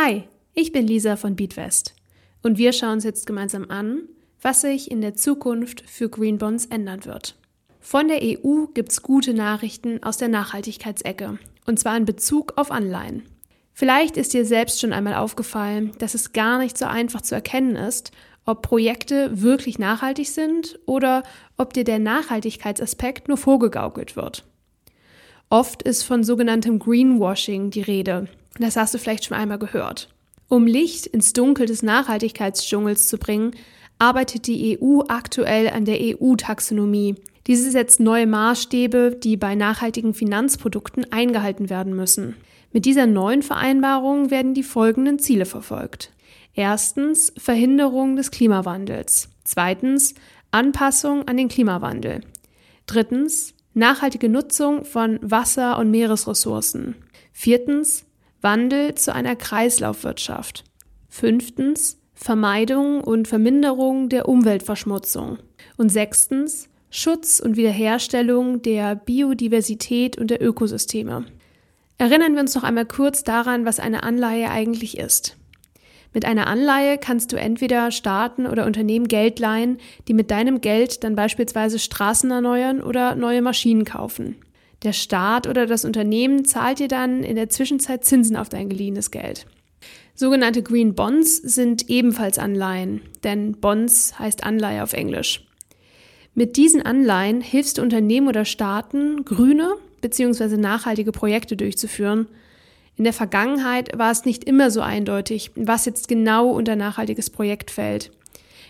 Hi, ich bin Lisa von Beatwest und wir schauen uns jetzt gemeinsam an, was sich in der Zukunft für Green Bonds ändern wird. Von der EU gibt es gute Nachrichten aus der Nachhaltigkeitsecke und zwar in Bezug auf Anleihen. Vielleicht ist dir selbst schon einmal aufgefallen, dass es gar nicht so einfach zu erkennen ist, ob Projekte wirklich nachhaltig sind oder ob dir der Nachhaltigkeitsaspekt nur vorgegaukelt wird. Oft ist von sogenanntem Greenwashing die Rede, das hast du vielleicht schon einmal gehört. Um Licht ins Dunkel des Nachhaltigkeitsdschungels zu bringen, arbeitet die EU aktuell an der EU-Taxonomie. Diese setzt neue Maßstäbe, die bei nachhaltigen Finanzprodukten eingehalten werden müssen. Mit dieser neuen Vereinbarung werden die folgenden Ziele verfolgt. Erstens Verhinderung des Klimawandels. Zweitens Anpassung an den Klimawandel. Drittens nachhaltige Nutzung von Wasser- und Meeresressourcen. Viertens Wandel zu einer Kreislaufwirtschaft. Fünftens Vermeidung und Verminderung der Umweltverschmutzung. Und sechstens Schutz und Wiederherstellung der Biodiversität und der Ökosysteme. Erinnern wir uns noch einmal kurz daran, was eine Anleihe eigentlich ist. Mit einer Anleihe kannst du entweder Staaten oder Unternehmen Geld leihen, die mit deinem Geld dann beispielsweise Straßen erneuern oder neue Maschinen kaufen. Der Staat oder das Unternehmen zahlt dir dann in der Zwischenzeit Zinsen auf dein geliehenes Geld. Sogenannte Green Bonds sind ebenfalls Anleihen, denn Bonds heißt Anleihe auf Englisch. Mit diesen Anleihen hilfst du Unternehmen oder Staaten, grüne bzw. nachhaltige Projekte durchzuführen. In der Vergangenheit war es nicht immer so eindeutig, was jetzt genau unter nachhaltiges Projekt fällt.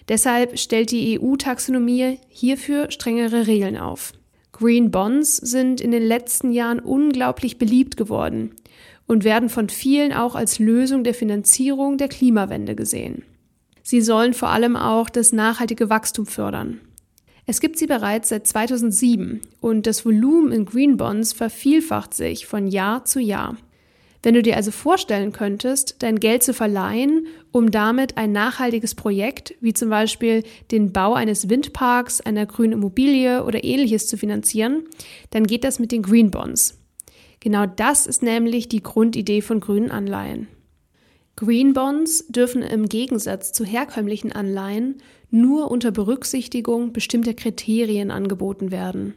Deshalb stellt die EU-Taxonomie hierfür strengere Regeln auf. Green Bonds sind in den letzten Jahren unglaublich beliebt geworden und werden von vielen auch als Lösung der Finanzierung der Klimawende gesehen. Sie sollen vor allem auch das nachhaltige Wachstum fördern. Es gibt sie bereits seit 2007 und das Volumen in Green Bonds vervielfacht sich von Jahr zu Jahr. Wenn du dir also vorstellen könntest, dein Geld zu verleihen, um damit ein nachhaltiges Projekt, wie zum Beispiel den Bau eines Windparks, einer grünen Immobilie oder ähnliches zu finanzieren, dann geht das mit den Green Bonds. Genau das ist nämlich die Grundidee von grünen Anleihen. Green Bonds dürfen im Gegensatz zu herkömmlichen Anleihen nur unter Berücksichtigung bestimmter Kriterien angeboten werden.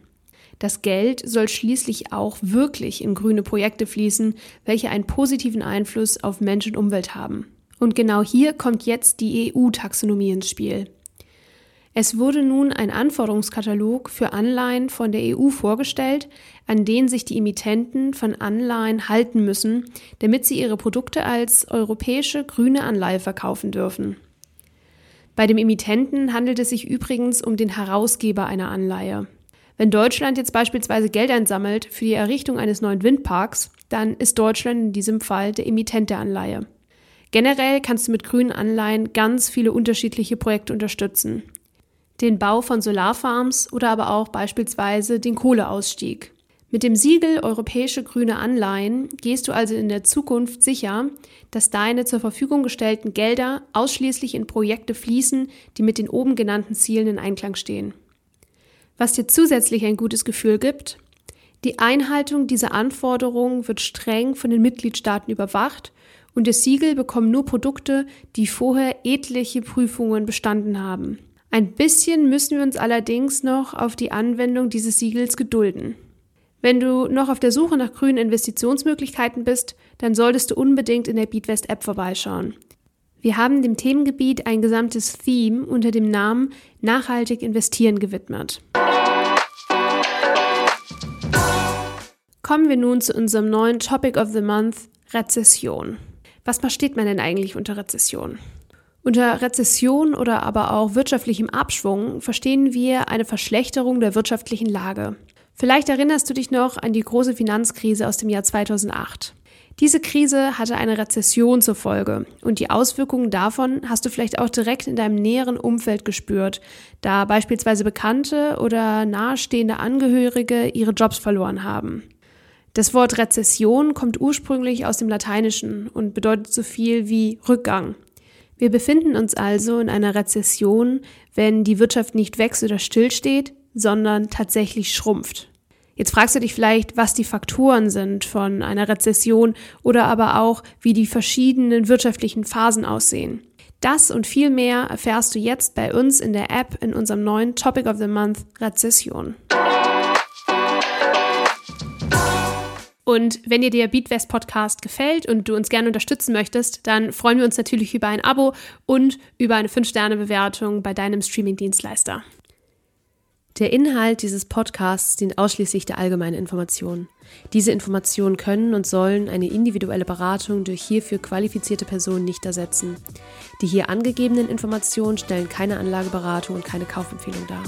Das Geld soll schließlich auch wirklich in grüne Projekte fließen, welche einen positiven Einfluss auf Mensch und Umwelt haben. Und genau hier kommt jetzt die EU-Taxonomie ins Spiel. Es wurde nun ein Anforderungskatalog für Anleihen von der EU vorgestellt, an den sich die Emittenten von Anleihen halten müssen, damit sie ihre Produkte als europäische grüne Anleihe verkaufen dürfen. Bei dem Emittenten handelt es sich übrigens um den Herausgeber einer Anleihe. Wenn Deutschland jetzt beispielsweise Geld einsammelt für die Errichtung eines neuen Windparks, dann ist Deutschland in diesem Fall der Emittent der Anleihe. Generell kannst du mit grünen Anleihen ganz viele unterschiedliche Projekte unterstützen. Den Bau von Solarfarms oder aber auch beispielsweise den Kohleausstieg. Mit dem Siegel Europäische Grüne Anleihen gehst du also in der Zukunft sicher, dass deine zur Verfügung gestellten Gelder ausschließlich in Projekte fließen, die mit den oben genannten Zielen in Einklang stehen. Was dir zusätzlich ein gutes Gefühl gibt, die Einhaltung dieser Anforderungen wird streng von den Mitgliedstaaten überwacht und das Siegel bekommen nur Produkte, die vorher etliche Prüfungen bestanden haben. Ein bisschen müssen wir uns allerdings noch auf die Anwendung dieses Siegels gedulden. Wenn du noch auf der Suche nach grünen Investitionsmöglichkeiten bist, dann solltest du unbedingt in der Beatwest App vorbeischauen. Wir haben dem Themengebiet ein gesamtes Theme unter dem Namen Nachhaltig investieren gewidmet. Kommen wir nun zu unserem neuen Topic of the Month, Rezession. Was versteht man denn eigentlich unter Rezession? Unter Rezession oder aber auch wirtschaftlichem Abschwung verstehen wir eine Verschlechterung der wirtschaftlichen Lage. Vielleicht erinnerst du dich noch an die große Finanzkrise aus dem Jahr 2008. Diese Krise hatte eine Rezession zur Folge und die Auswirkungen davon hast du vielleicht auch direkt in deinem näheren Umfeld gespürt, da beispielsweise Bekannte oder nahestehende Angehörige ihre Jobs verloren haben. Das Wort Rezession kommt ursprünglich aus dem Lateinischen und bedeutet so viel wie Rückgang. Wir befinden uns also in einer Rezession, wenn die Wirtschaft nicht wächst oder stillsteht, sondern tatsächlich schrumpft. Jetzt fragst du dich vielleicht, was die Faktoren sind von einer Rezession oder aber auch, wie die verschiedenen wirtschaftlichen Phasen aussehen. Das und viel mehr erfährst du jetzt bei uns in der App in unserem neuen Topic of the Month Rezession. Und wenn dir der Beatwest Podcast gefällt und du uns gerne unterstützen möchtest, dann freuen wir uns natürlich über ein Abo und über eine 5-Sterne-Bewertung bei deinem Streaming-Dienstleister. Der Inhalt dieses Podcasts dient ausschließlich der allgemeinen Information. Diese Informationen können und sollen eine individuelle Beratung durch hierfür qualifizierte Personen nicht ersetzen. Die hier angegebenen Informationen stellen keine Anlageberatung und keine Kaufempfehlung dar.